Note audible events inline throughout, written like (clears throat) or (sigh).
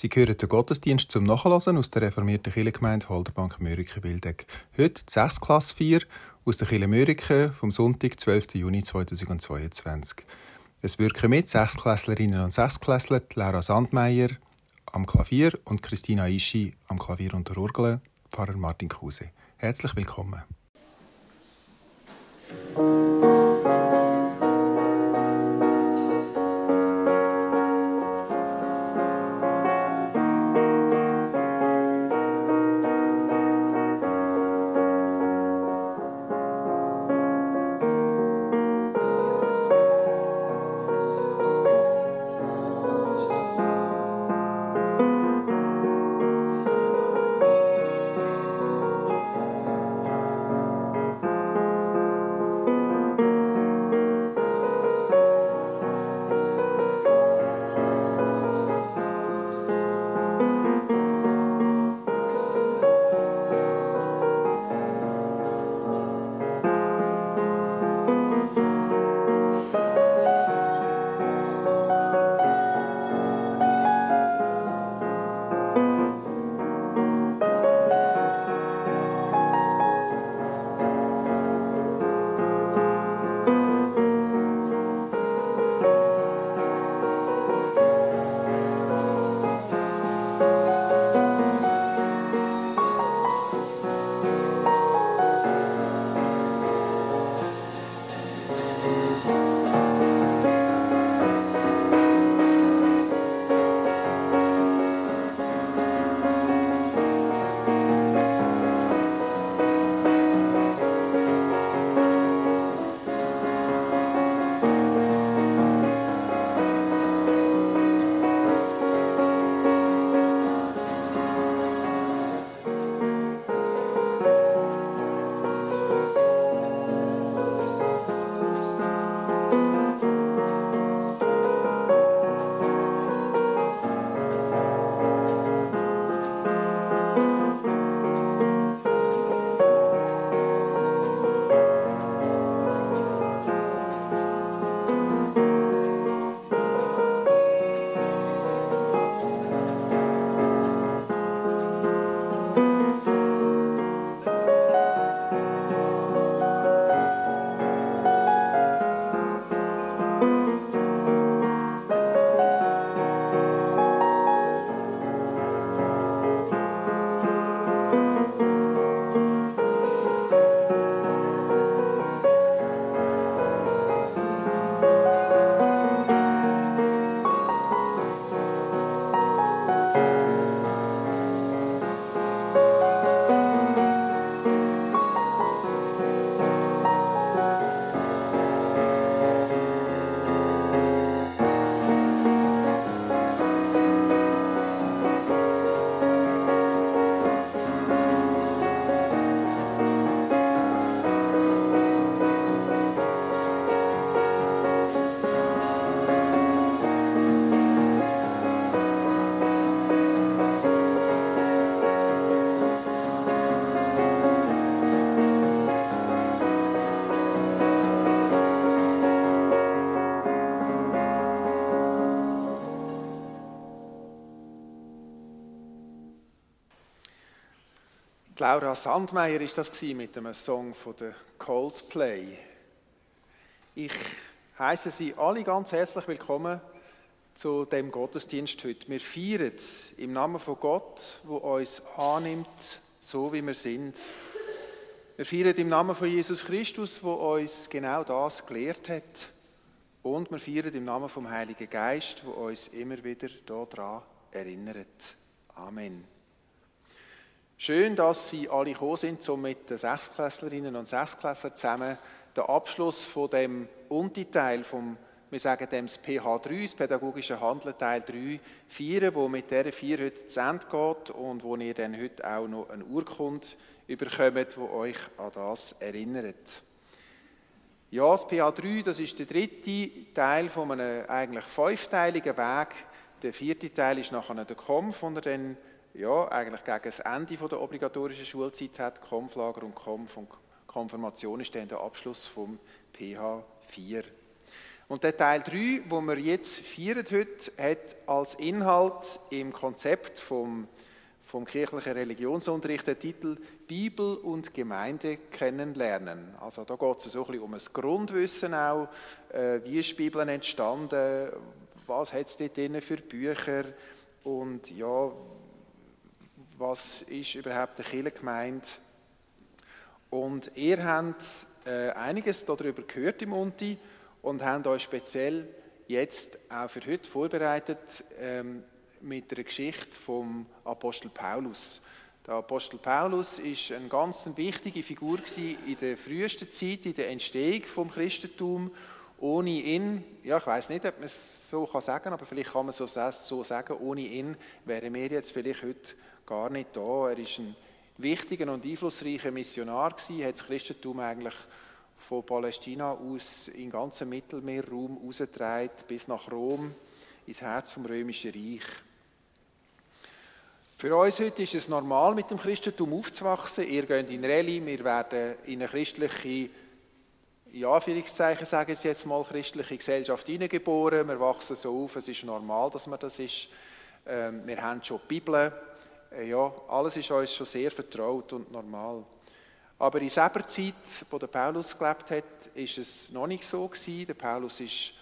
Sie hören den Gottesdienst zum Nachlesen aus der reformierten Kirchengemeinde Holderbank Mörike-Wildeck. Heute die 6. Klasse 4 aus der Kirche Mörike vom Sonntag, 12. Juni 2022. Es wirken mit Sechsklässlerinnen und Sechsklässler Laura Sandmeier am Klavier und Christina Ischi am Klavier und der Orgel, Pfarrer Martin Kruse. Herzlich willkommen. Laura Sandmeier ist das mit einem Song von der Coldplay. Ich heiße Sie alle ganz herzlich willkommen zu dem Gottesdienst heute. Wir feiern im Namen von Gott, wo uns annimmt, so wie wir sind. Wir feiern im Namen von Jesus Christus, wo uns genau das gelehrt hat. Und wir feiern im Namen vom Heiligen Geist, wo uns immer wieder daran erinnert. Amen. Schön, dass Sie alle gekommen sind, um mit den Sechsklässlerinnen und Sechsklässlern zusammen den Abschluss von dem Unterteil vom, wir sagen dem das PH3, das pädagogische Handeln Teil 3, feiern, wo mit dieser vier heute zu Ende geht und wo ihr dann heute auch noch eine Urkunde überkommt, die euch an das erinnert. Ja, das PH3, das ist der dritte Teil von einem eigentlich fünfteiligen Weg. Der vierte Teil ist nachher der Kampf, den ihr dann ja, eigentlich gegen das Ende der obligatorischen Schulzeit hat. Konflager und Konf und Konfirmation ist dann der Abschluss vom PH 4. Und der Teil 3, wo wir jetzt feiern heute, hat als Inhalt im Konzept vom, vom kirchlichen Religionsunterricht den Titel Bibel und Gemeinde kennenlernen. Also da geht es so ein bisschen um ein Grundwissen auch, äh, wie ist die Bibel entstanden, was hat es dort für Bücher und ja, was ist überhaupt eine Kirchengemeinde. Und ihr habt äh, einiges darüber gehört im Unti und haben euch speziell jetzt auch für heute vorbereitet ähm, mit der Geschichte vom Apostel Paulus. Der Apostel Paulus ist eine ganz wichtige Figur in der frühesten Zeit, in der Entstehung vom Christentum. Ohne ihn, ja, ich weiß nicht, ob man es so sagen kann, aber vielleicht kann man so, so sagen, ohne ihn wären wir jetzt vielleicht heute gar nicht da. Er ist ein wichtiger und einflussreicher Missionar gewesen, hat das Christentum eigentlich von Palästina aus den ganzen Mittelmeerraum ausgetragen bis nach Rom, ins Herz vom römischen Reich. Für uns heute ist es normal, mit dem Christentum aufzuwachsen. Ihr geht in Rallye, wir werden in eine christliche, in Anführungszeichen sage ich jetzt mal, christliche Gesellschaft hineingeboren. Wir wachsen so auf, es ist normal, dass man das ist. Ähm, wir haben schon die Bibel. Äh, ja, alles ist uns schon sehr vertraut und normal. Aber in selber Zeit, wo der Paulus gelebt hat, ist es noch nicht so gewesen. Der Paulus ist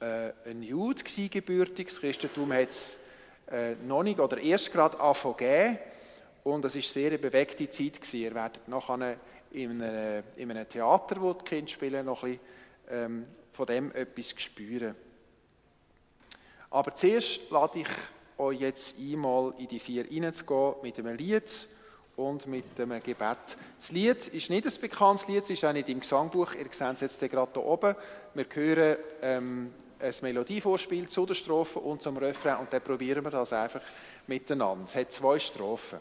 äh, ein Jude gewesen, gebürtig. Das Christentum hat es äh, noch nicht oder erst gerade angefangen und es ist sehr eine bewegte Zeit gewesen. Ihr werdet nachher in einem, in einem Theater, wo die Kinder spielen, noch ein bisschen ähm, von dem etwas spüren. Aber zuerst lade ich euch jetzt einmal in die vier hineinzugehen mit einem Lied und mit dem Gebet. Das Lied ist nicht ein bekanntes Lied, es ist auch nicht im Gesangbuch, ihr seht es jetzt gerade hier oben. Wir hören ähm, ein Melodievorspiel zu der Strophe und zum Refrain und dann probieren wir das einfach miteinander. Es hat zwei Strophen.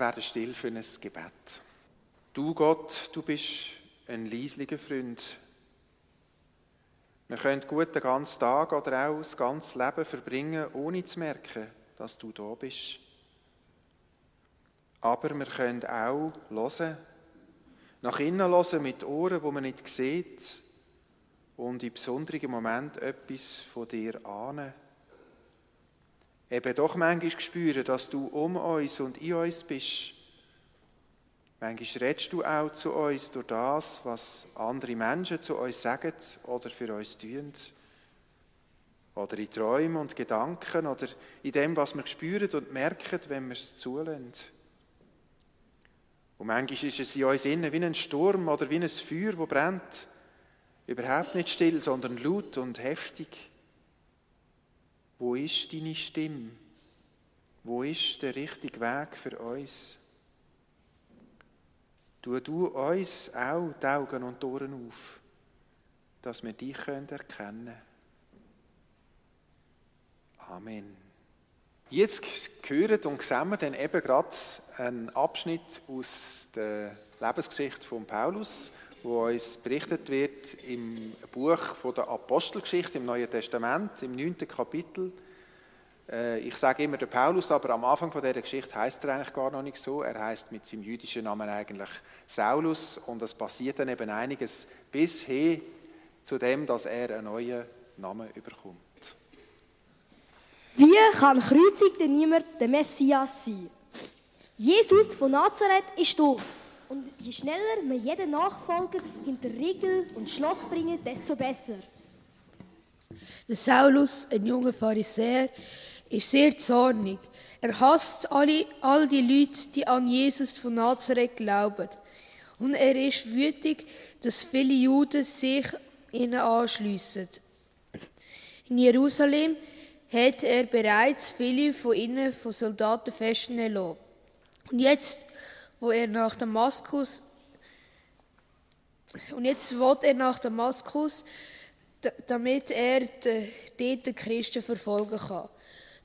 Werden still für ein Gebet. Du Gott, du bist ein leislicher Freund. Wir können gut den ganzen Tag oder auch das ganze Leben verbringen, ohne zu merken, dass du da bist. Aber wir können auch hören, nach innen hören mit Ohren, wo man nicht sieht und in besonderen Momenten etwas von dir ahnen eben doch manchmal spüren, dass du um uns und in uns bist. Manchmal redest du auch zu uns durch das, was andere Menschen zu uns sagen oder für uns tun. Oder in Träumen und Gedanken oder in dem, was wir spüren und merken, wenn wir es zulassen. Und manchmal ist es in uns innen wie ein Sturm oder wie ein Feuer, das brennt. Überhaupt nicht still, sondern laut und heftig. Wo ist deine Stimme? Wo ist der richtige Weg für uns? Tu du uns auch die Augen und die Ohren auf, dass wir dich erkennen können. Amen. Jetzt hören und sehen wir dann eben gerade einen Abschnitt aus der Lebensgeschichte von Paulus, wo uns berichtet wird im Buch der Apostelgeschichte im Neuen Testament, im neunten Kapitel. Äh, ich sage immer der Paulus, aber am Anfang von dieser Geschichte heißt er eigentlich gar noch nicht so. Er heißt mit seinem jüdischen Namen eigentlich Saulus und es passiert dann eben einiges bis hin zu dem, dass er einen neuen Namen überkommt. Wie kann kreuzigter niemand der Messias sein? Jesus von Nazareth ist tot. Und je schneller wir jeden Nachfolger hinter Riegel und Schloss bringen, desto besser. Der Saulus, ein junger Pharisäer, ist sehr zornig. Er hasst alle, all die Leute, die an Jesus von Nazareth glauben. Und er ist wütig, dass viele Juden sich ihnen anschliessen. In Jerusalem hat er bereits viele von ihnen von Soldaten festnehmen lassen. Und jetzt, wo er nach Damaskus und jetzt will er nach Damaskus, damit er dort die Christen verfolgen kann.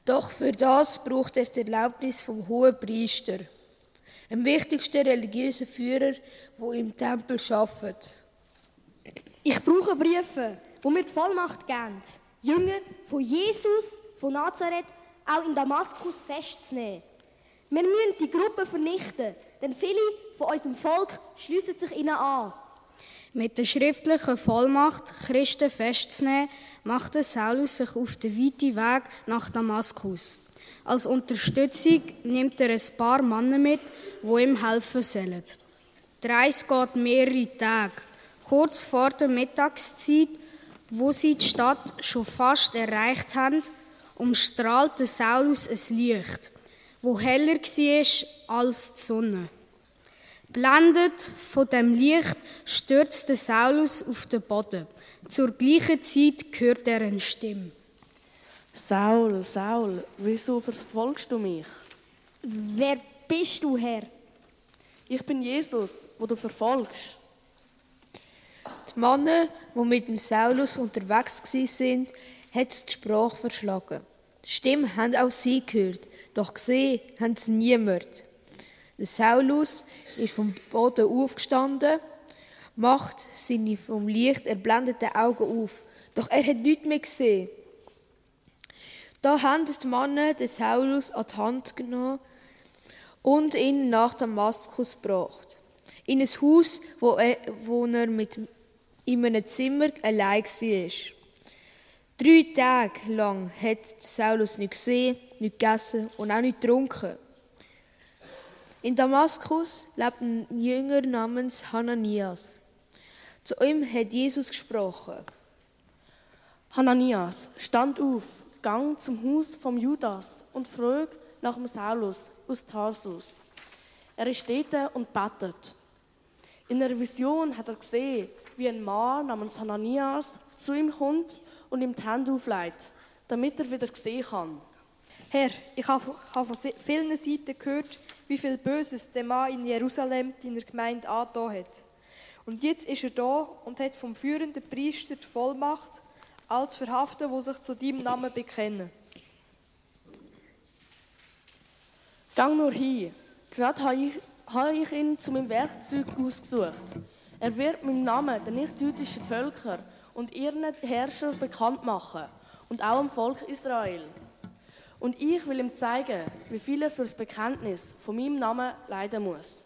Doch für das braucht er die Erlaubnis vom hohen Priester, dem wichtigsten religiösen Führer, wo im Tempel arbeitet. Ich brauche Briefe, wo mir die Vollmacht geben, Jünger von Jesus von Nazareth auch in Damaskus festzunehmen. Wir müssen die Gruppe vernichten, denn viele von unserem Volk schließen sich ihnen an. Mit der schriftlichen Vollmacht, Christen festzunehmen, machte Saulus sich auf den weiten Weg nach Damaskus. Als Unterstützung nimmt er ein paar Männer mit, die ihm helfen sollen. Die Reise geht mehrere Tage. Kurz vor der Mittagszeit, wo sie die Stadt schon fast erreicht haben, umstrahlte Saulus ein Licht, wo heller war als die Sonne. Blendet von dem Licht stürzte Saulus auf den Boden. Zur gleichen Zeit hört er eine Stimme. Saul, Saul, wieso verfolgst du mich? Wer bist du, Herr? Ich bin Jesus, wo du verfolgst. Die Männer, die mit dem Saulus unterwegs waren, hat die Sprache verschlagen. Die Stimmen haben auch sie gehört, doch gesehen haben sie niemand. Der Saulus ist vom Boden aufgestanden, macht seine vom Licht erblendeten Augen auf, doch er hat nichts mehr gesehen. Da haben die Männer den Saulus an die Hand genommen und ihn nach Damaskus gebracht. In ein Haus, wo er, wo er mit in einem Zimmer allein war. Drei Tage lang hat Saulus nicht gesehen, nicht gegessen und auch nicht getrunken. In Damaskus lebt ein Jünger namens Hananias. Zu ihm hat Jesus gesprochen. Hananias, stand auf, gang zum Haus vom Judas und frag nach dem Saulus aus Tarsus. Er ist dort und betet. In einer Vision hat er gesehen, wie ein Mann namens Hananias zu ihm kommt und ihm die Hände auflegt, damit er wieder sehen kann. Herr, ich habe von vielen Seiten gehört, wie viel Böses der Mann in Jerusalem deiner Gemeinde angetan hat. Und jetzt ist er da und hat vom führenden Priester die Vollmacht, als verhaften, wo sich zu deinem Namen bekennen. Gang nur hin. Gerade habe ich, habe ich ihn zu meinem Werkzeug ausgesucht. Er wird meinen Namen den nicht-jüdischen Völkern und ihren Herrscher bekannt machen und auch dem Volk Israel. Und ich will ihm zeigen, wie viel er für das Bekenntnis von meinem Namen leiden muss.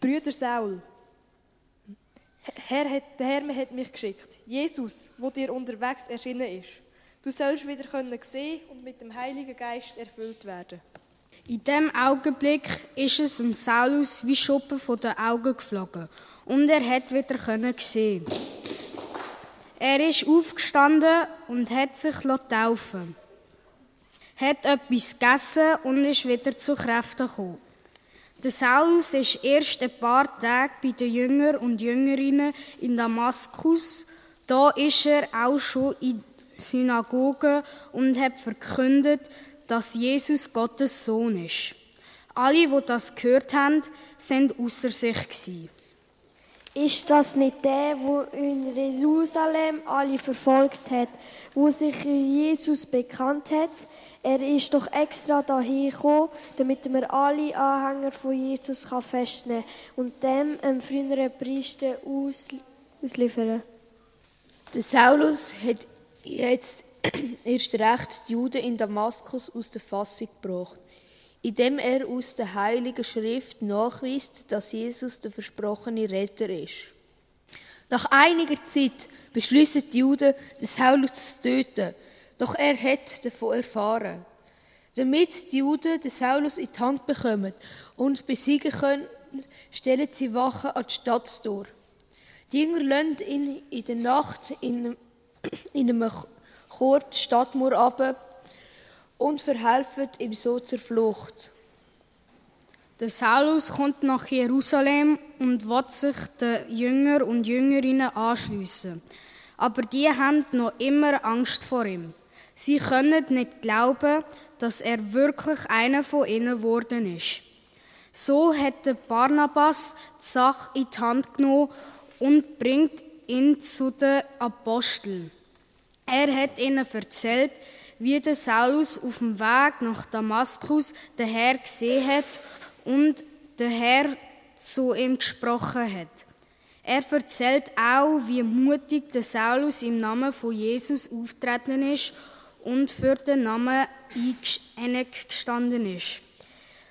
Brüder Saul, Herr hat, der Herr hat mich geschickt, Jesus, wo dir unterwegs erschienen ist. Du sollst wieder können sehen und mit dem Heiligen Geist erfüllt werden. In dem Augenblick ist es dem Saulus wie Schuppen von den Augen geflogen und er hat wieder können sehen. Er ist aufgestanden und hat sich taufen hat etwas gegessen und ist wieder zu Kräften gekommen. Der Saulus ist erst ein paar Tage bei den Jüngern und Jüngerinnen in Damaskus. Da ist er auch schon in Synagogen und hat verkündet, dass Jesus Gottes Sohn ist. Alle, die das gehört haben, sind außer sich gewesen. Ist das nicht der, wo in Jerusalem alle verfolgt hat, wo sich Jesus bekannt hat? Er ist doch extra dahin gekommen, damit wir alle Anhänger von Jesus festnehmen und dem einen früheren Priester aus, ausliefern. Der Saulus hat jetzt (clears throat) erst recht die Juden in Damaskus aus der Fassung gebracht, indem er aus der Heiligen Schrift nachweist, dass Jesus der versprochene Retter ist. Nach einiger Zeit beschließen die Juden, den Saulus zu töten, doch er hat davon erfahren. Damit die Juden den Saulus in die Hand bekommen und besiegen können, stellen sie Wachen an die Stadttor. Die Jünger lassen ihn in der Nacht in, in einem Chor die Stadtmauer ab und verhelfen ihm so zur Flucht. Der Saulus kommt nach Jerusalem und will sich den Jünger und Jüngerinnen anschliessen. Aber die haben noch immer Angst vor ihm. Sie können nicht glauben, dass er wirklich einer von ihnen geworden ist. So hat der Barnabas die Sache in die Hand genommen und bringt ihn zu den Aposteln. Er hat ihnen erzählt, wie der Saulus auf dem Weg nach Damaskus den Herr gesehen hat und der Herr zu ihm gesprochen hat. Er erzählt auch, wie mutig der Saulus im Namen von Jesus auftreten ist und für den Namen eingestanden ist.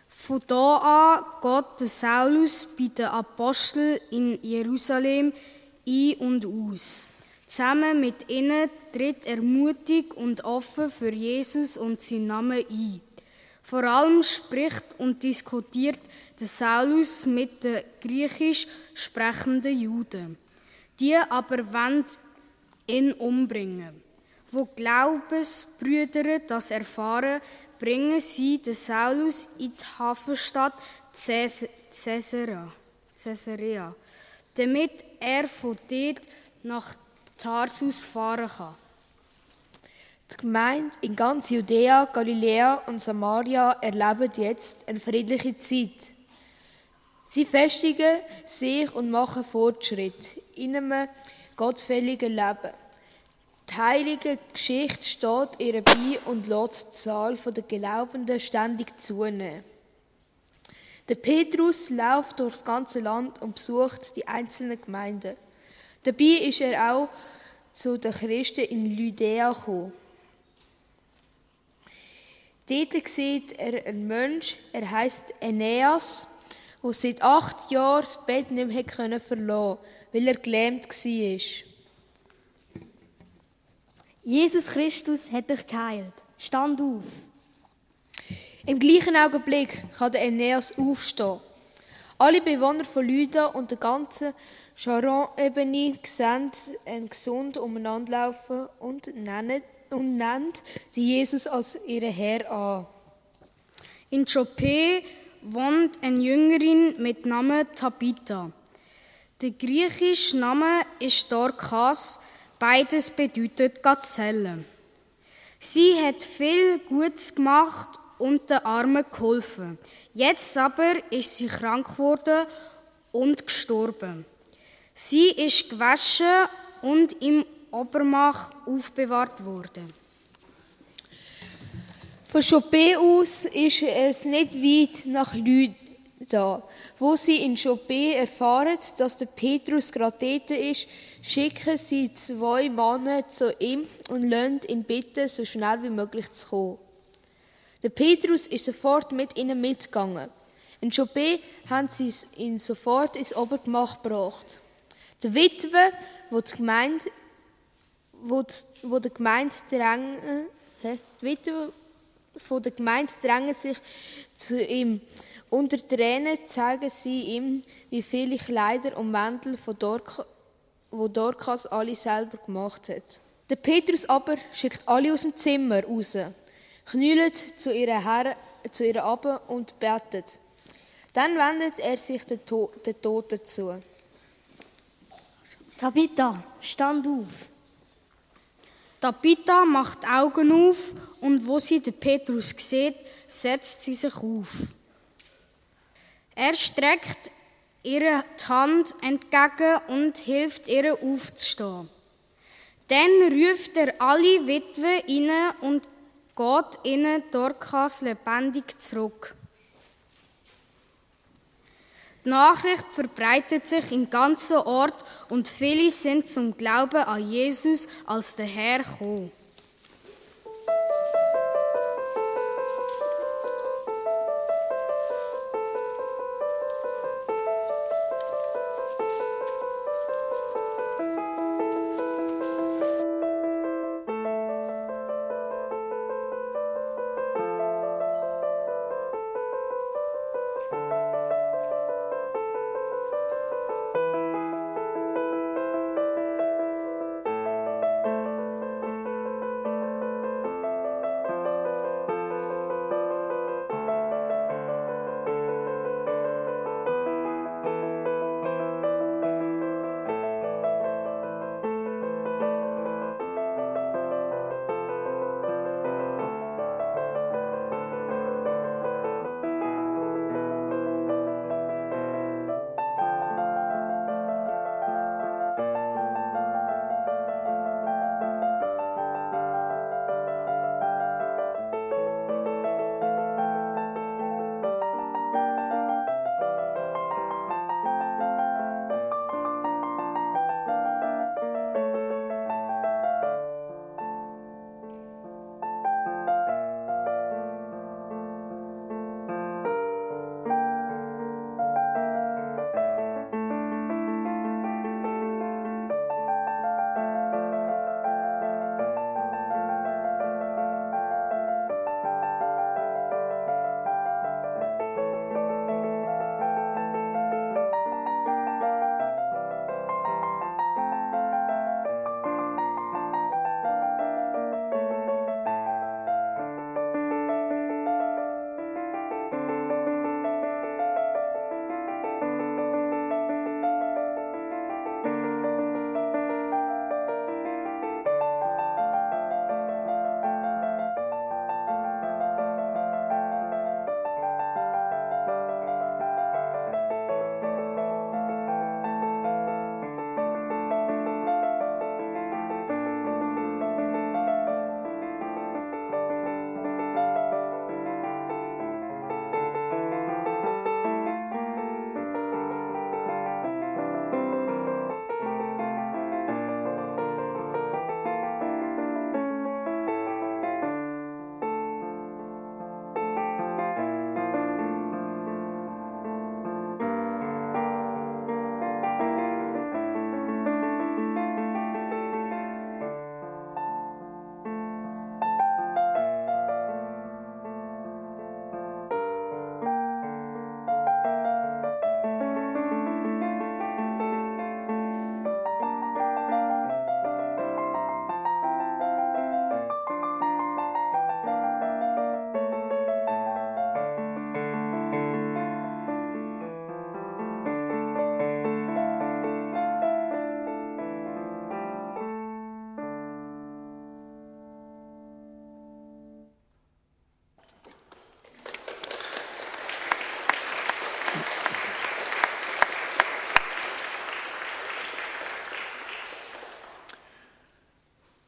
Von da an geht der Saulus bei den Aposteln in Jerusalem ein und aus. Zusammen mit ihnen tritt er mutig und offen für Jesus und seinen Namen ein. Vor allem spricht und diskutiert der Saulus mit den griechisch sprechenden Juden. Die aber wollen ihn umbringen. Wo Glaubensbrüder das erfahren, bringen sie den Saulus in die Hafenstadt Caesarea, damit er von dort nach Tarsus fahren kann. Die Gemeinde in ganz Judäa, Galiläa und Samaria erleben jetzt eine friedliche Zeit. Sie festigen sich und machen Fortschritt in einem gottfälligen Leben. Die heilige Geschichte steht ihr bei und lässt die Zahl der Glaubenden ständig zunehmen. Der Petrus läuft durch das ganze Land und besucht die einzelnen Gemeinden. Dabei ist er auch zu den Christen in Lydäa gekommen. Dort sieht er einen Mensch, er heißt Aeneas, der seit acht Jahren das Bett nicht mehr verlassen konnte, weil er gelähmt war. Jesus Christus hat dich geheilt. Stand auf. Im gleichen Augenblick kann der Aeneas aufstehen. Alle Bewohner von Lyda und der ganzen Charon-Ebene sehen ihn gesund umeinander laufen und nennen, und nennen Jesus als ihren Herr an. In Joppe wohnt eine Jüngerin mit Namen Tabitha. Der griechische Name ist Dorcas, beides bedeutet Gazelle. Sie hat viel Gutes gemacht und den Armen geholfen. Jetzt aber ist sie krank geworden und gestorben. Sie ist gewaschen und im Obermach aufbewahrt worden. Von Chopin aus ist es nicht weit nach Lüda. Wo sie in Chopin erfahren, dass der Petrus gerade dort ist, schicken sie zwei Männer zu ihm und lassen ihn bitten, so schnell wie möglich zu kommen. Der Petrus ist sofort mit ihnen mitgegangen. In Chopin haben sie ihn sofort ins Obergemach gebracht. Die Witwe, wo die Gemeinde, wo die, die Gemeinde drängen, hä? die Witwe von der Gemeinde drängen sich zu ihm. Unter Tränen zeigen sie ihm, wie viele Kleider und Mäntel von Dorcas, wo Dorcas alle selber gemacht hat. Der Petrus aber schickt alle aus dem Zimmer raus, knüllt zu ihrer Herren, zu ihr ab und betet. Dann wendet er sich den Toten zu. Tabitha, stand auf. Tabitha macht Augen auf und wo sie den Petrus sieht, setzt sie sich auf. Er streckt ihr die Hand entgegen und hilft ihr aufzustehen. Dann ruft er alle Witwen rein und geht ihnen Dorcas lebendig zurück. Die Nachricht verbreitet sich im ganzen Ort und viele sind zum Glauben an Jesus als der Herr gekommen.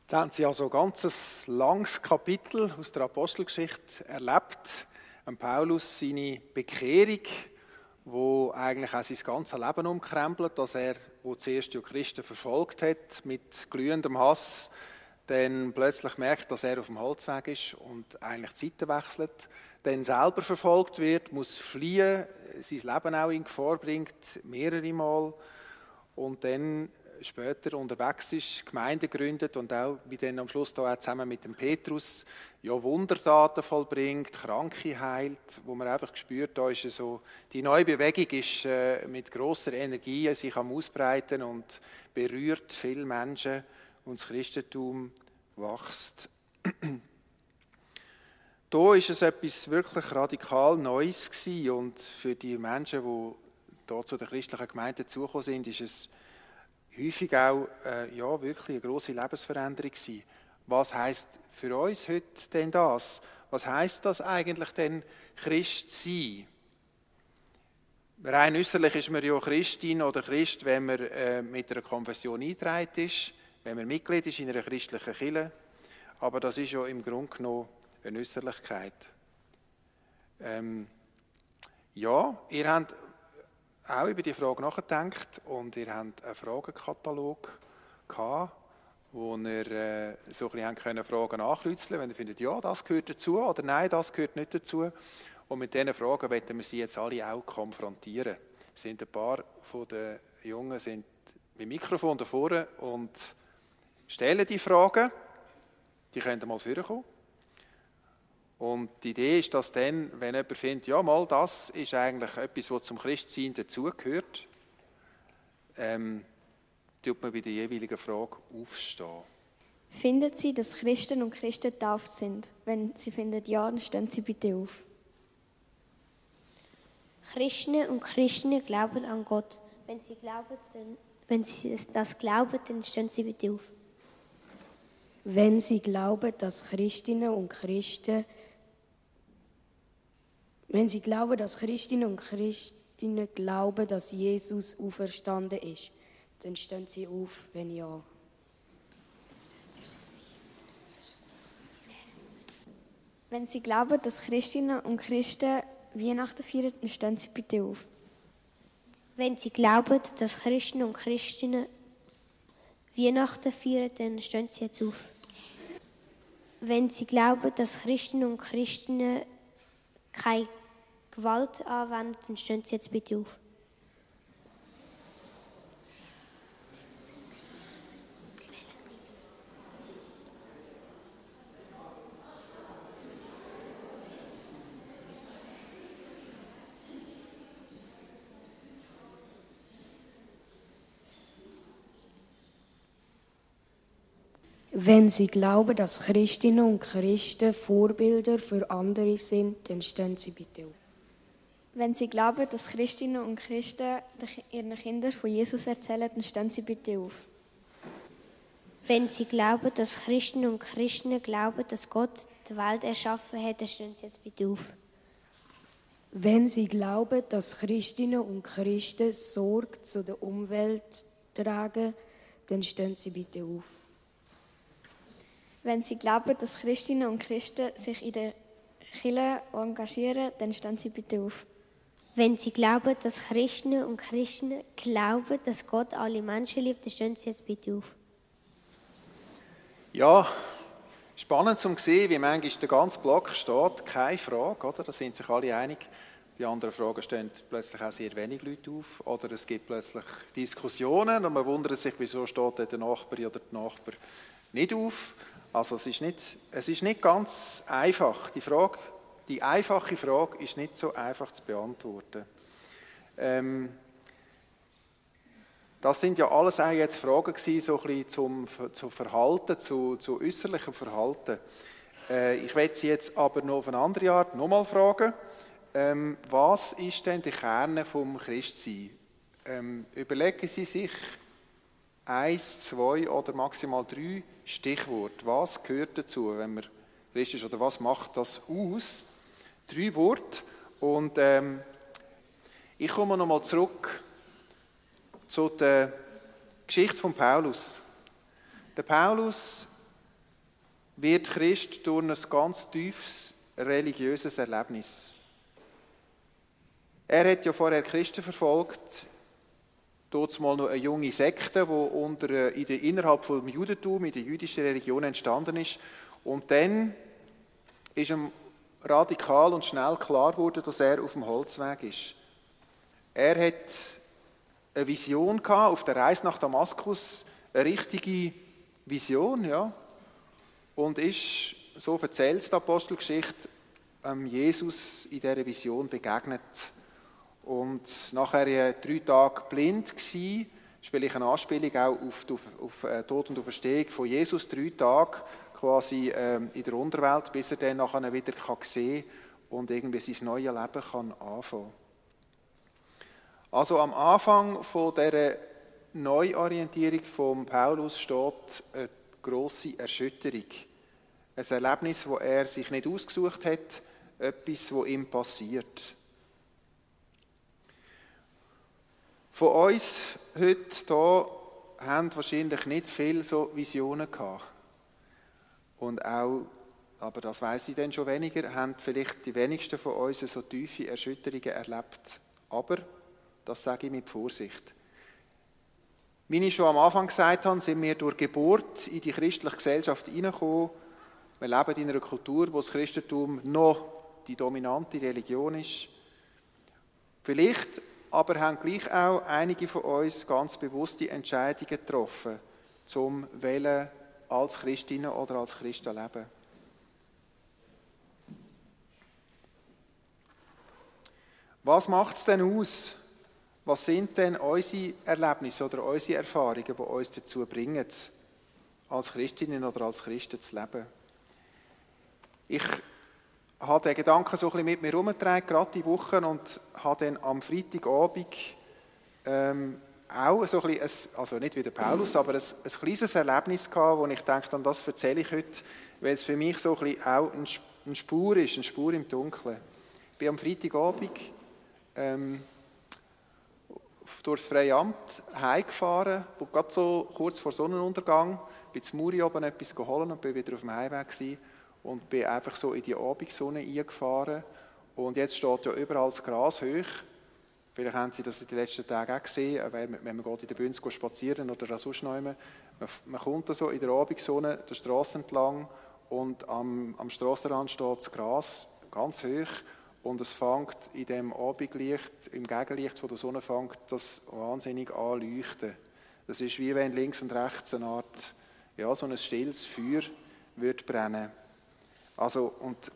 Jetzt haben Sie also ein ganz langes Kapitel aus der Apostelgeschichte erlebt. Paulus seine Bekehrung, wo eigentlich auch sein ganzes Leben umkrempelt, dass er, wo zuerst die Christen verfolgt hat, mit glühendem Hass, dann plötzlich merkt, dass er auf dem Holzweg ist und eigentlich die Seite wechselt, dann selber verfolgt wird, muss fliehen, sein Leben auch in Gefahr bringt, mehrere Mal und dann später unterwegs ist, Gemeinde gründet und auch, wie dann am Schluss da auch zusammen mit dem Petrus, ja, Wundertaten vollbringt, Kranke heilt, wo man einfach spürt, da ist so, die neue Bewegung ist äh, mit großer Energie sich am Ausbreiten und berührt viele Menschen und das Christentum wächst. (clears throat) da ist es etwas wirklich radikal Neues gewesen und für die Menschen, die dort zu der christlichen Gemeinde dazugekommen sind, ist es häufig auch äh, ja, wirklich eine große Lebensveränderung gewesen. Was heißt für uns heute denn das? Was heißt das eigentlich denn Christ sein? Rein äußerlich ist man ja Christin oder Christ, wenn man äh, mit einer Konfession eingetragen ist, wenn man Mitglied ist in einer christlichen Kirche. Aber das ist ja im Grunde genommen eine Äußerlichkeit. Ähm, ja, ihr habt auch über die Frage nachgedacht und ihr habt einen Fragenkatalog gehabt, wo ihr äh, so ein bisschen Fragen ankreuzeln wenn ihr findet, ja, das gehört dazu oder nein, das gehört nicht dazu. Und mit diesen Fragen werden wir sie jetzt alle auch konfrontieren. Es sind ein paar von den Jungen sind mit Mikrofon da vorne und stellen die Fragen. Die können mal vorkommen. Und die Idee ist, dass dann, wenn jemand findet, ja mal, das ist eigentlich etwas, was zum Christsein dazugehört, ähm, tut man bei der jeweiligen Frage aufstehen. Finden Sie, dass Christen und Christen getauft sind? Wenn Sie finden, ja, dann stehen Sie bitte auf. Christen und Christen glauben an Gott. Wenn sie, glauben, dann, wenn sie das glauben, dann stehen Sie bitte auf. Wenn Sie glauben, dass Christinnen und Christen wenn Sie glauben, dass Christinnen und Christinnen glauben, dass Jesus auferstanden ist, dann stehen Sie auf, wenn ja. Wenn Sie glauben, dass Christinnen und Christen Weihnachten feiern, dann stehen Sie bitte auf. Wenn Sie glauben, dass Christen und Christinnen Weihnachten feiern, dann stehen Sie jetzt auf. Wenn Sie glauben, dass Christen und Christinnen keine Gewalt anwenden, dann stehen Sie jetzt bitte auf. Wenn Sie glauben, dass Christinnen und Christen Vorbilder für andere sind, dann stehen Sie bitte auf. Wenn Sie glauben, dass Christinnen und Christen ihren Kindern von Jesus erzählen, dann stehen Sie bitte auf. Wenn Sie glauben, dass Christen und Christen glauben, dass Gott die Welt erschaffen hat, dann stehen Sie jetzt bitte auf. Wenn Sie glauben, dass Christinnen und Christen Sorge zu der Umwelt tragen, dann stehen Sie bitte auf. Wenn Sie glauben, dass Christinnen und Christen sich in der Kirche engagieren, dann stehen Sie bitte auf. Wenn Sie glauben, dass Christen und Christen glauben, dass Gott alle Menschen liebt, dann stehen Sie jetzt bitte auf. Ja, spannend zu sehen, wie manchmal der ganze Block steht, keine Frage, oder? Da sind sich alle einig. Bei anderen Fragen stehen plötzlich auch sehr wenig Leute auf oder es gibt plötzlich Diskussionen und man wundert sich, wieso steht der Nachbar oder der Nachbar nicht auf. Also es ist nicht, es ist nicht ganz einfach. Die, Frage, die einfache Frage ist nicht so einfach zu beantworten. Ähm, das sind ja alles auch jetzt Fragen gewesen, so ein zum, zum Verhalten, zu, zu äußerlichem Verhalten. Äh, ich werde Sie jetzt aber noch auf eine andere Art nochmal fragen. Ähm, was ist denn der Kern vom Christsein? Ähm, überlegen Sie sich eins, zwei oder maximal drei Stichworte. Was gehört dazu, wenn man Christ ist, oder was macht das aus? Drei Worte. Und ähm, ich komme nochmal zurück zu der Geschichte von Paulus. Der Paulus wird Christ durch ein ganz tiefes religiöses Erlebnis. Er hat ja vorher Christen verfolgt, dort mal noch eine junge Sekte, die unter, äh, in der, innerhalb des Judentum, in der jüdischen Religion entstanden ist. Und dann ist ihm radikal und schnell klar geworden, dass er auf dem Holzweg ist. Er hat eine Vision gehabt, auf der Reise nach Damaskus, eine richtige Vision, ja, und ist, so erzählt die Apostelgeschichte, Jesus in dieser Vision begegnet und nachher drei Tage blind. Das ist vielleicht eine Anspielung auch auf die auf, äh, Tod und Auferstehung von Jesus. Drei Tage quasi ähm, in der Unterwelt, bis er dann nachher wieder kann sehen und irgendwie sein neues Leben kann anfangen Also am Anfang von dieser Neuorientierung von Paulus steht eine grosse Erschütterung. Ein Erlebnis, das er sich nicht ausgesucht hat, etwas, das ihm passiert. Von uns heute hier haben wahrscheinlich nicht viele so Visionen gehabt. Und auch, aber das weiß ich dann schon weniger, haben vielleicht die wenigsten von uns so tiefe Erschütterungen erlebt. Aber, das sage ich mit Vorsicht. Wie ich schon am Anfang gesagt habe, sind wir durch Geburt in die christliche Gesellschaft hineingekommen. Wir leben in einer Kultur, wo das Christentum noch die dominante Religion ist. Vielleicht aber haben gleich auch einige von uns ganz bewusste Entscheidungen getroffen, zum Wählen als Christinnen oder als Christen leben. Was macht es denn aus? Was sind denn unsere Erlebnisse oder unsere Erfahrungen, die uns dazu bringen, als Christinnen oder als Christen zu leben? Ich habe den Gedanken so ein bisschen mit mir herumgetragen, gerade die Woche, und habe dann am Freitagabend ähm, auch so ein bisschen, also nicht wie der Paulus, aber ein, ein kleines Erlebnis gehabt, wo ich denke, an das erzähle ich heute, weil es für mich so ein bisschen auch eine Spur ist, eine Spur im Dunkeln. Ich bin am Freitagabend ähm, durchs freie Amt heimgefahren, gerade so kurz vor Sonnenuntergang, bin zu Muri oben etwas geholt und bin wieder auf dem Heimweg gewesen und bin einfach so in die Abendsonne eingefahren. Und jetzt steht ja überall das Gras hoch. Vielleicht haben Sie das in den letzten Tagen auch gesehen, wenn man geht in der Bünz spazieren oder sonst noch man, man kommt da so in der Abendsonne der Straße entlang und am, am Strassenrand steht das Gras ganz hoch und es fängt in dem Abendlicht, im Gegenlicht von der Sonne fängt das wahnsinnig an leuchten. Das ist wie wenn links und rechts eine Art, ja, so ein stilles Feuer wird brennen. Also, und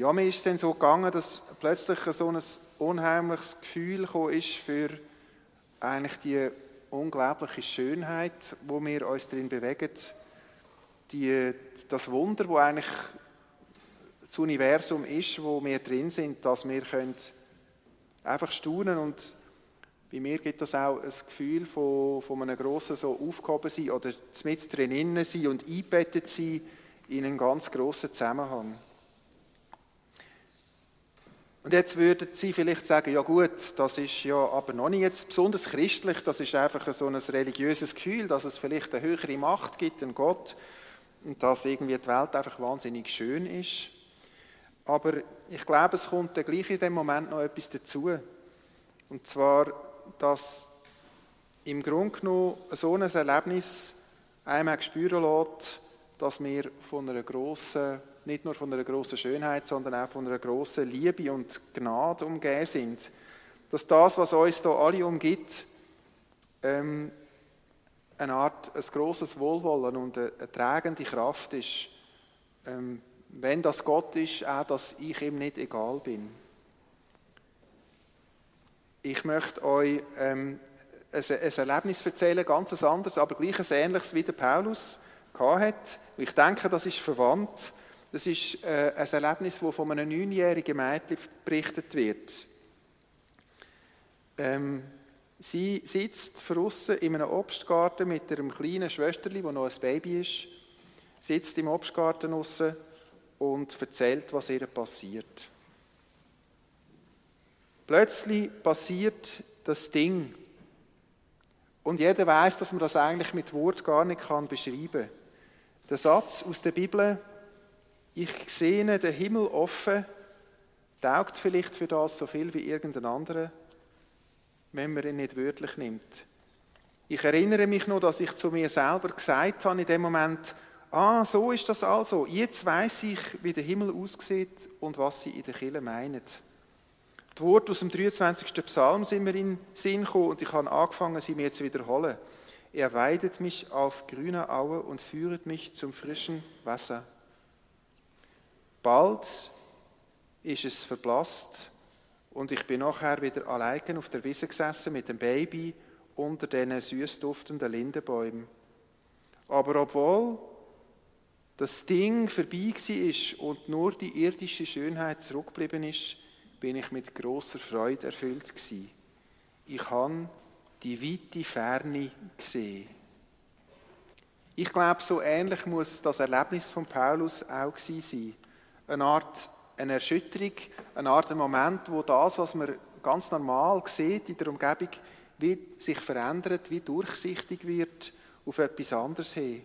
ja, mir ist es dann so gegangen, dass plötzlich so ein unheimliches Gefühl ist für eigentlich die unglaubliche Schönheit, wo wir uns drin bewegen, die, das Wunder, wo eigentlich das Universum ist, wo wir drin sind, dass wir können einfach staunen und bei mir gibt das auch ein Gefühl von, von einem grossen so aufgehoben sein oder mit drinnen sein und eingebettet sein in einen ganz grossen Zusammenhang. Und jetzt würden Sie vielleicht sagen, ja gut, das ist ja aber noch nicht jetzt besonders christlich, das ist einfach so ein religiöses Gefühl, dass es vielleicht eine höhere Macht gibt, einen Gott, und dass irgendwie die Welt einfach wahnsinnig schön ist. Aber ich glaube, es kommt dann gleich in dem Moment noch etwas dazu. Und zwar, dass im Grunde genommen so ein Erlebnis einmal spüren lässt, dass wir von einer grossen, nicht nur von einer grossen Schönheit, sondern auch von einer grossen Liebe und Gnade umgeben sind. Dass das, was uns da alle umgibt, ähm, eine Art, ein grosses Wohlwollen und eine, tragende Kraft ist, ähm, wenn das Gott ist, auch, dass ich ihm nicht egal bin. Ich möchte euch ähm, ein, ein Erlebnis erzählen, ganz anderes, aber gleich ein ähnliches wie der Paulus hat. Ich denke, das ist verwandt. Das ist äh, ein Erlebnis, das von einem neunjährigen Mädchen berichtet wird. Ähm, sie sitzt draussen in einem Obstgarten mit einem kleinen Schwesterli, das noch ein Baby ist, sitzt im Obstgarten draussen und erzählt, was ihr passiert. Plötzlich passiert das Ding. Und jeder weiß, dass man das eigentlich mit Wort gar nicht beschreiben kann. Der Satz aus der Bibel, ich sehe den Himmel offen, taugt vielleicht für das so viel wie irgendein anderer, wenn man ihn nicht wörtlich nimmt. Ich erinnere mich noch, dass ich zu mir selber gesagt habe in dem Moment, ah, so ist das also, jetzt weiß ich, wie der Himmel aussieht und was sie in der Kille meinen. Die Worte aus dem 23. Psalm sind mir in den Sinn gekommen und ich habe angefangen, sie mir zu wiederholen. Er weidet mich auf grüner Aue und führet mich zum frischen Wasser. Bald ist es verblasst und ich bin nachher wieder allein auf der Wiese gesessen mit dem Baby unter den süß duftenden Lindenbäumen. Aber obwohl das Ding vorbei war und nur die irdische Schönheit zurückgeblieben ist, bin ich mit großer Freude erfüllt gewesen. Ich habe die weite Ferne gesehen. Ich glaube, so ähnlich muss das Erlebnis von Paulus auch sein. Eine Art eine Erschütterung, eine Art Moment, wo das, was man ganz normal sieht in der Umgebung, wie sich verändert, wie durchsichtig wird auf etwas anderes hin.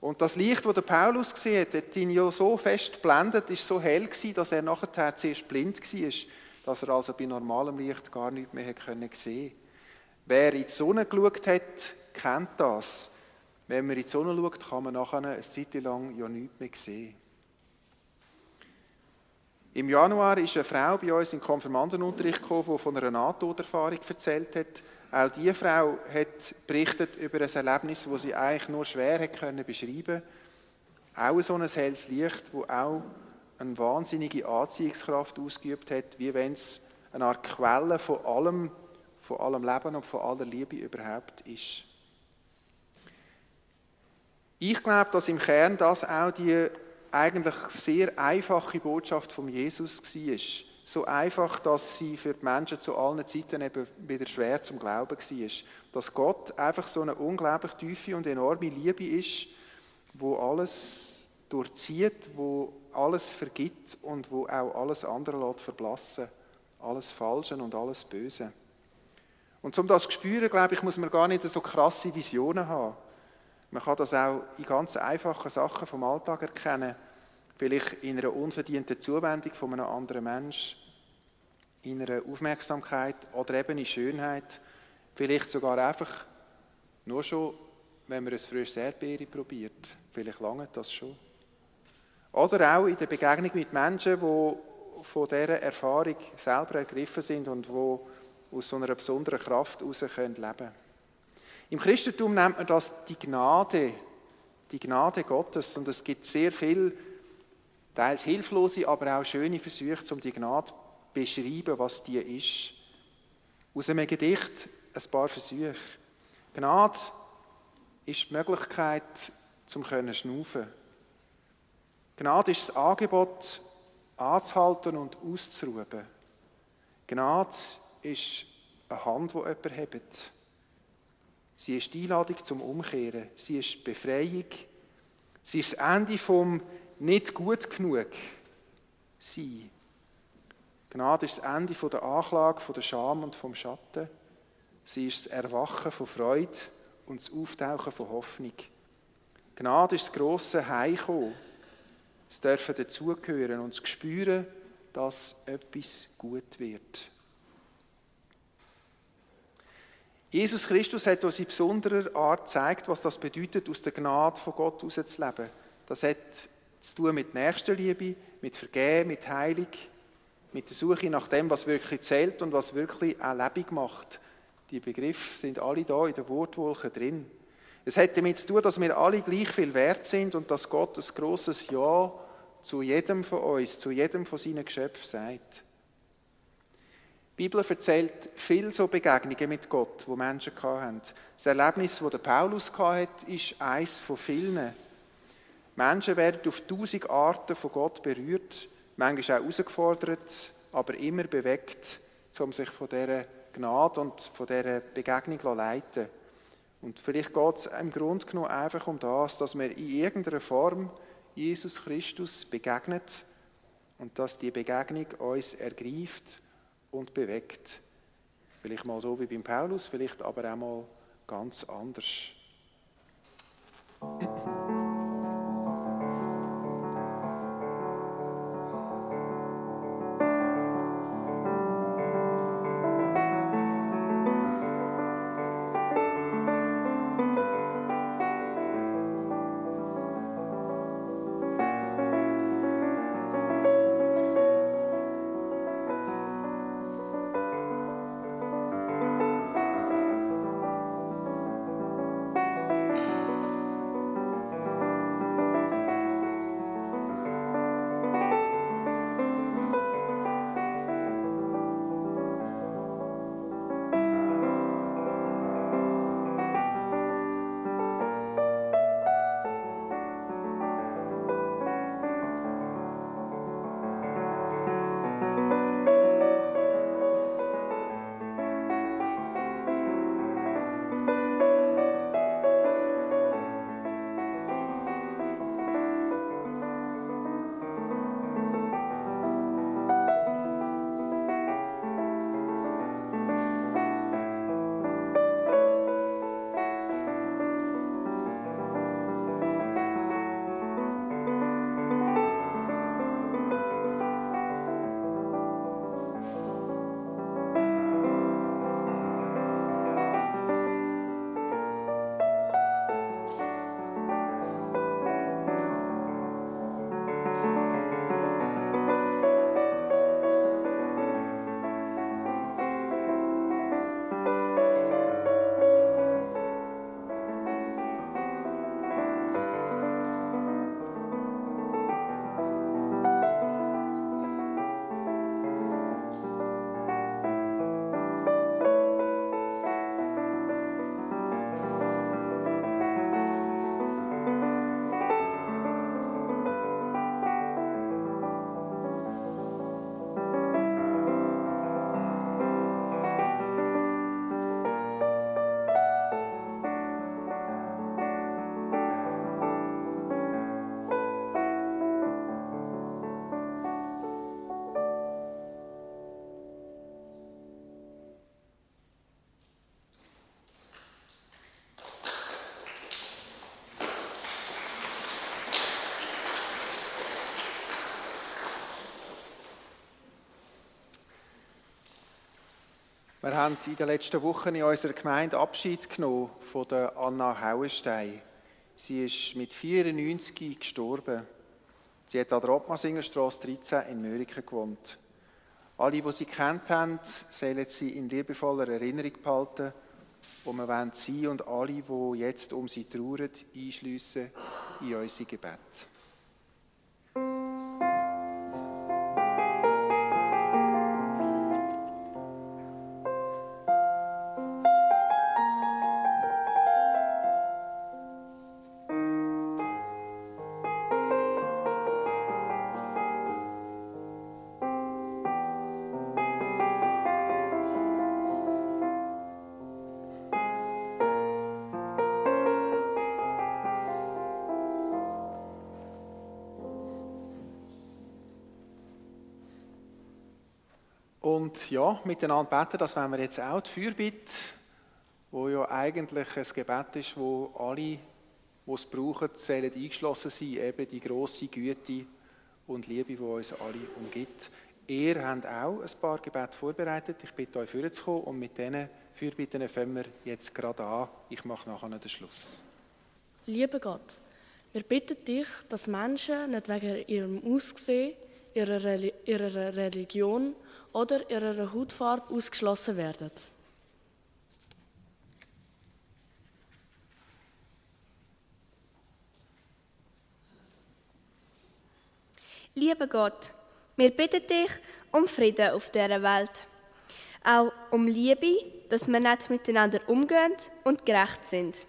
Und das Licht, das Paulus gesehen hat, hat ihn ja so fest blendet, ist so hell gewesen, dass er nachher zuerst blind war, dass er also bei normalem Licht gar nichts mehr sehen konnte. Wer in die Sonne geschaut hat, kennt das. Wenn man in die Sonne schaut, kann man nachher eine Zeit lang ja nichts mehr sehen. Im Januar ist eine Frau bei uns im Konfirmandenunterricht gekommen, die von einer Nahtoderfahrung erzählt hat. Auch diese Frau hat berichtet über ein Erlebnis, das sie eigentlich nur schwer hat können beschreiben Auch so ein helles Licht, das auch eine wahnsinnige Anziehungskraft ausgeübt hat, wie wenn es eine Art Quelle von allem, von allem Leben und von aller Liebe überhaupt ist. Ich glaube, dass im Kern das auch die eigentlich sehr einfache Botschaft von Jesus war. So einfach, dass sie für die Menschen zu allen Zeiten eben wieder schwer zum Glauben war. Dass Gott einfach so eine unglaublich tiefe und enorme Liebe ist, wo alles durchzieht, wo alles vergibt und wo auch alles andere lässt verblassen. Alles Falsche und alles Böse. Und um das zu spüren, glaube ich, muss man gar nicht so krasse Visionen haben. Man kann das auch in ganz einfachen Sachen vom Alltag erkennen. Vielleicht in einer unverdienten Zuwendung von einem anderen Menschen, in einer Aufmerksamkeit oder eben in Schönheit. Vielleicht sogar einfach nur schon, wenn man ein frisches Erdbeere probiert. Vielleicht lange das schon. Oder auch in der Begegnung mit Menschen, die von dieser Erfahrung selber ergriffen sind und die aus so einer besonderen Kraft heraus leben können. Im Christentum nennt man das die Gnade, die Gnade Gottes. Und es gibt sehr viel, teils hilflose, aber auch schöne Versuche, um die Gnade zu beschreiben, was die ist. Aus einem Gedicht ein paar Versuche. Gnade ist die Möglichkeit, zum können schnaufen. Gnade ist das Angebot, anzuhalten und auszuruhen. Gnade ist eine Hand, die jemand hebt. Sie ist die Einladung zum Umkehren. Sie ist Befreiung. Sie ist das Ende vom nicht gut genug sein. Gnade ist das Ende der Anklage, der Scham und vom Schatten. Sie ist das Erwachen von Freude und das Auftauchen von Hoffnung. Gnade ist das grosse Heimkommen. Das Dürfen dazugehören und das Spüren, dass etwas gut wird. Jesus Christus hat uns in besonderer Art gezeigt, was das bedeutet, aus der Gnade von Gott herauszuleben. Das hat zu tun mit Nächstenliebe, mit Vergehen, mit Heilung, mit der Suche nach dem, was wirklich zählt und was wirklich auch lebendig macht. Die Begriffe sind alle da in der Wortwolke drin. Es hat damit zu tun, dass wir alle gleich viel wert sind und dass Gott ein großes Ja zu jedem von uns, zu jedem von seinen Geschöpfen sagt. Die Bibel erzählt viel so Begegnungen mit Gott, wo Menschen hatten. Das Erlebnis, das der Paulus hatte, ist eines von vielen. Menschen werden auf tausend Arten von Gott berührt, manchmal auch herausgefordert, aber immer bewegt, um sich von dieser Gnade und von dieser Begegnung zu leiten. Und vielleicht geht es im Grunde genommen einfach um das, dass wir in irgendeiner Form Jesus Christus begegnet und dass die Begegnung uns ergreift und bewegt. Vielleicht mal so wie beim Paulus, vielleicht aber auch mal ganz anders. Wir haben in den letzten Wochen in unserer Gemeinde Abschied genommen von der Anna Hauenstein. Sie ist mit 94 gestorben. Sie hat an der Ottmarsingerstrasse 13 in Mörike gewohnt. Alle, die sie kennt haben, sollen sie in liebevoller Erinnerung behalten. Und wir wollen sie und alle, die jetzt um sie trauern, einschliessen in unser Gebet. Und ja, miteinander beten, das wollen wir jetzt auch. Die Fürbitte, wo ja eigentlich ein Gebet ist, wo alle, die es brauchen, sollen eingeschlossen sein, eben die grosse Güte und Liebe, die uns alle umgibt. Ihr habt auch ein paar Gebete vorbereitet. Ich bitte euch, vorzukommen und mit diesen Fürbitten fangen wir jetzt gerade an. Ich mache nachher den Schluss. Lieber Gott, wir bitten dich, dass Menschen nicht wegen ihrem Aussehen, ihrer, Reli ihrer Religion oder ihrer Hautfarbe ausgeschlossen werden. Lieber Gott, wir bitten dich um Frieden auf dieser Welt. Auch um Liebe, dass wir nicht miteinander umgehen und gerecht sind.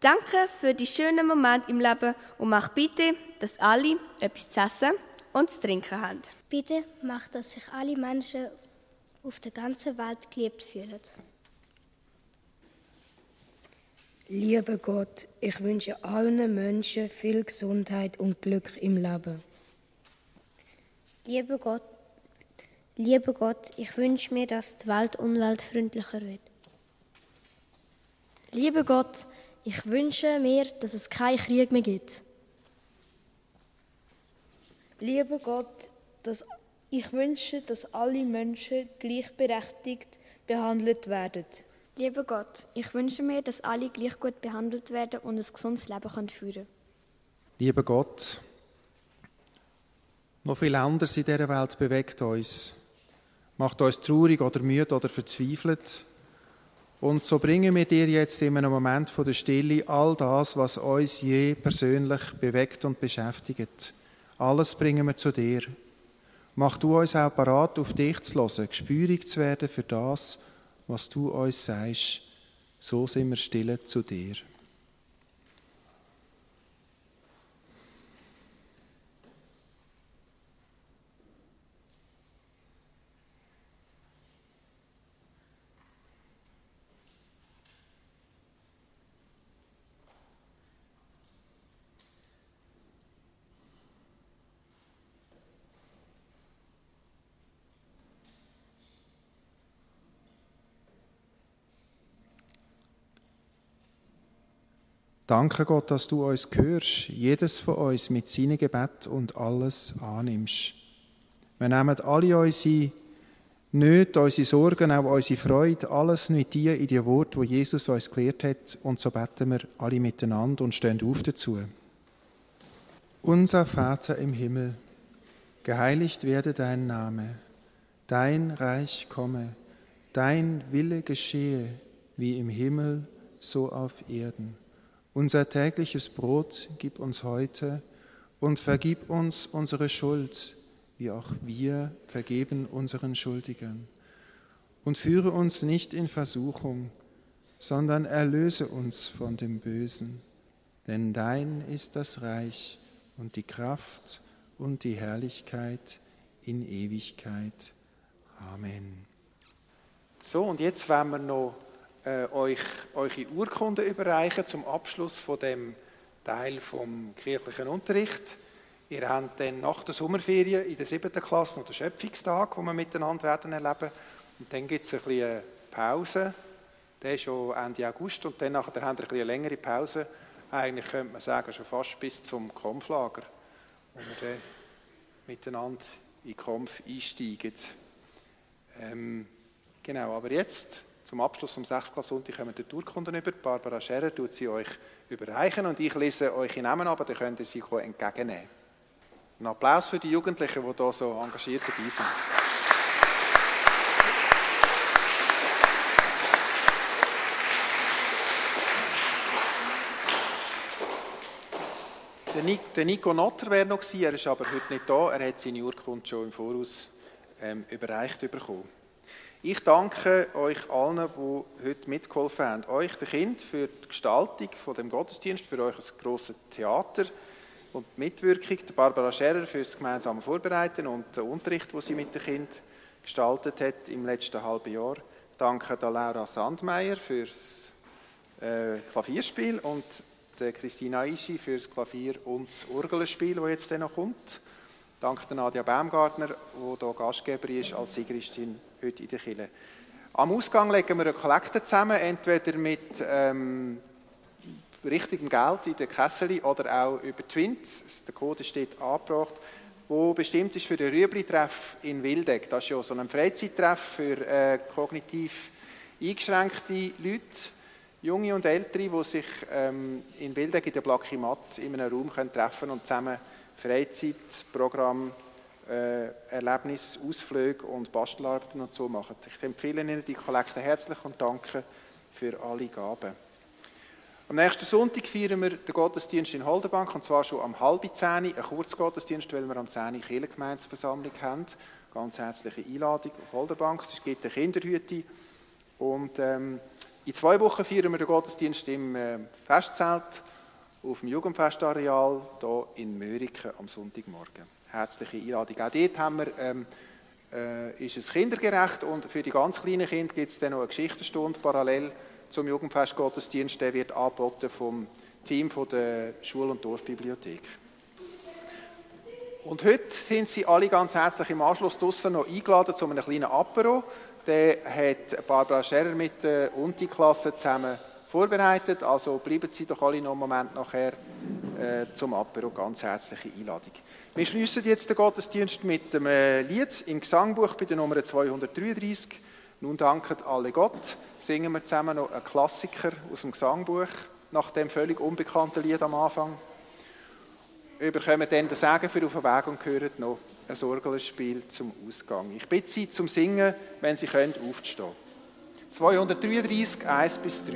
Danke für die schönen Momente im Leben und mach bitte, dass alle etwas zu essen und zu trinken haben. Bitte mach, dass sich alle Menschen auf der ganzen Welt geliebt fühlen. Lieber Gott, ich wünsche allen Menschen viel Gesundheit und Glück im Leben. Lieber Gott, lieber Gott, ich wünsche mir, dass die Welt umweltfreundlicher wird. Lieber Gott, ich wünsche mir, dass es keinen Krieg mehr gibt. Lieber Gott, dass ich wünsche, dass alle Menschen gleichberechtigt behandelt werden. Lieber Gott, ich wünsche mir, dass alle gleich gut behandelt werden und ein gesundes Leben können führen Lieber Gott, noch viel anderes in dieser Welt bewegt uns, macht uns traurig oder müde oder verzweifelt. Und so bringen wir dir jetzt in einem Moment von der Stille all das, was uns je persönlich bewegt und beschäftigt. Alles bringen wir zu dir. Mach du uns auch parat, auf dich zu hören, gespürig zu werden für das, was du uns sagst. So sind wir stille zu dir. Danke Gott, dass du uns hörst, jedes von uns mit seinem Gebet und alles annimmst. Wir nehmen alle unsere Nöte, unsere Sorgen, auch unsere Freude, alles mit dir in die Worte, wo Jesus uns gelehrt hat, und so beten wir alle miteinander und stehen auf dazu. Unser Vater im Himmel, geheiligt werde dein Name, dein Reich komme, dein Wille geschehe, wie im Himmel, so auf Erden. Unser tägliches Brot gib uns heute und vergib uns unsere Schuld, wie auch wir vergeben unseren Schuldigern. Und führe uns nicht in Versuchung, sondern erlöse uns von dem Bösen. Denn dein ist das Reich und die Kraft und die Herrlichkeit in Ewigkeit. Amen. So, und jetzt werden wir noch äh, euch eure Urkunde überreichen zum Abschluss von dem Teil vom kirchlichen Unterricht. Ihr habt dann nach der Sommerferien in der siebten Klasse noch den Schöpfungstag, wo wir miteinander werden erleben. Und dann gibt es ein bisschen Pause. Der ist schon Ende August und dann nachher habt ihr eine längere Pause. Eigentlich könnte man sagen, schon fast bis zum Kampflager, wo wir dann miteinander in den Kampf einsteigen. Ähm, Genau, aber jetzt zum Abschluss vom 6. Sonntag kommen die Urkunden über. Barbara Scherer tut sie euch überreichen und ich lese euch in Namen ab, dann könnt ihr sie entgegennehmen. Ein Applaus für die Jugendlichen, die hier so engagiert dabei sind. Der Nico Notter wäre noch gewesen, er ist aber heute nicht da. Er hat seine Urkunde schon im Voraus ähm, überreicht bekommen. Ich danke euch allen, die heute mitgeholfen haben. Euch, den Kind, für die Gestaltung von dem Gottesdienst, für euch ein grosses Theater und die Mitwirkung. Der Barbara Scherer für das gemeinsame Vorbereiten und den Unterricht, den sie mit dem Kind gestaltet hat im letzten halben Jahr. Danke der Laura Sandmeier fürs äh, Klavierspiel und der Christina Ischi für das Klavier und das Orgelspiel, das jetzt noch kommt. Danke der Nadia Baumgartner, die hier Gastgeber ist als Sigristin heute in der Kille. Am Ausgang legen wir eine Kollekte zusammen, entweder mit ähm, richtigem Geld in der Kessel oder auch über Twins. Der Code steht angebracht, wo bestimmt ist für den Rüebli-Treff in Wildeck. Das ist ja so ein Freizeittreff für äh, kognitiv eingeschränkte Leute, junge und ältere, die sich ähm, in Wildeck in der Blackimat in einem Raum können treffen und zusammen Freizeitprogramm äh, Erlebnis, Ausflüge und Bastelarbeiten und so machen. Ich empfehle Ihnen die Kollekte herzlich und danke für alle Gaben. Am nächsten Sonntag feiern wir den Gottesdienst in Holderbank und zwar schon am halben zehn, ein Kurzgottesdienst, weil wir am 10 Kirchengemeinsversammlung haben. Ganz herzliche Einladung auf Holderbank. Es gibt eine Kinderhütte und ähm, in zwei Wochen feiern wir den Gottesdienst im äh, Festzelt auf dem Jugendfestareal hier in Möriken am Sonntagmorgen herzliche Einladung. Auch dort haben wir, ähm, äh, ist es kindergerecht und für die ganz kleinen Kinder gibt es dann noch eine Geschichtenstunde parallel zum Jugendfestgottesdienst. Der wird angeboten vom Team von der Schul- und Dorfbibliothek. Und heute sind Sie alle ganz herzlich im Anschluss draussen noch eingeladen zu einem kleinen Apero. Den hat Barbara Scherer mit der Unti-Klasse zusammen vorbereitet. Also bleiben Sie doch alle noch einen Moment nachher äh, zum Apero. Ganz herzliche Einladung. Wir schließen jetzt den Gottesdienst mit dem äh, Lied im Gesangbuch bei der Nummer 233. Nun danket alle Gott. Singen wir zusammen noch einen Klassiker aus dem Gesangbuch nach dem völlig unbekannten Lied am Anfang. Überkommen dann den Segen für auf den Weg und hören noch ein Orgelspiel zum Ausgang. Ich bitte Sie zum Singen, wenn Sie können, aufzustehen. 233, 1 bis 3.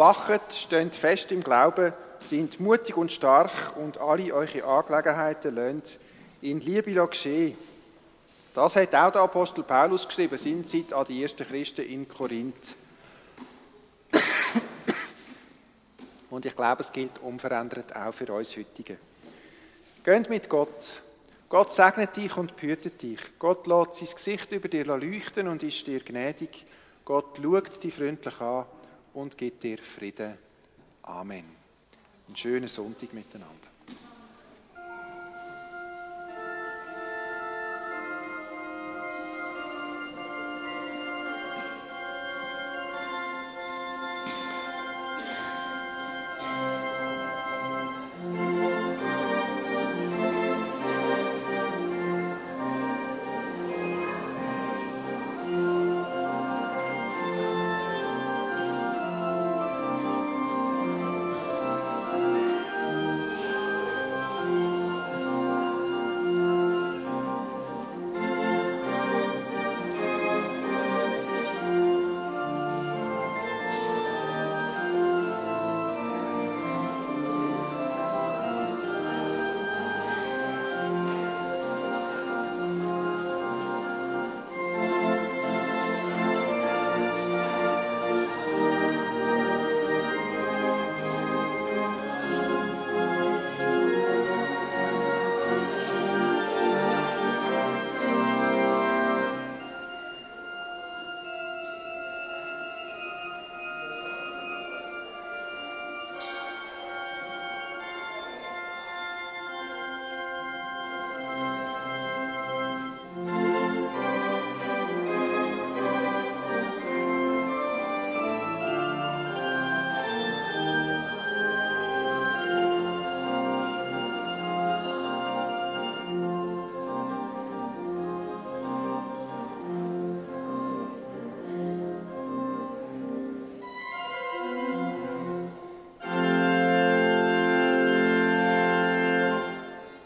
Wachet, steht fest im Glauben, sind mutig und stark und alle eure Angelegenheiten lasst in Liebe geschehen. Das hat auch der Apostel Paulus geschrieben, sind Zeit an die ersten Christen in Korinth. Und ich glaube, es gilt unverändert auch für uns heutige. Geht mit Gott. Gott segnet dich und behütet dich. Gott lässt sein Gesicht über dir leuchten und ist dir gnädig. Gott schaut dich freundlich an und gibt dir Frieden. Amen. Einen schönen Sonntag miteinander.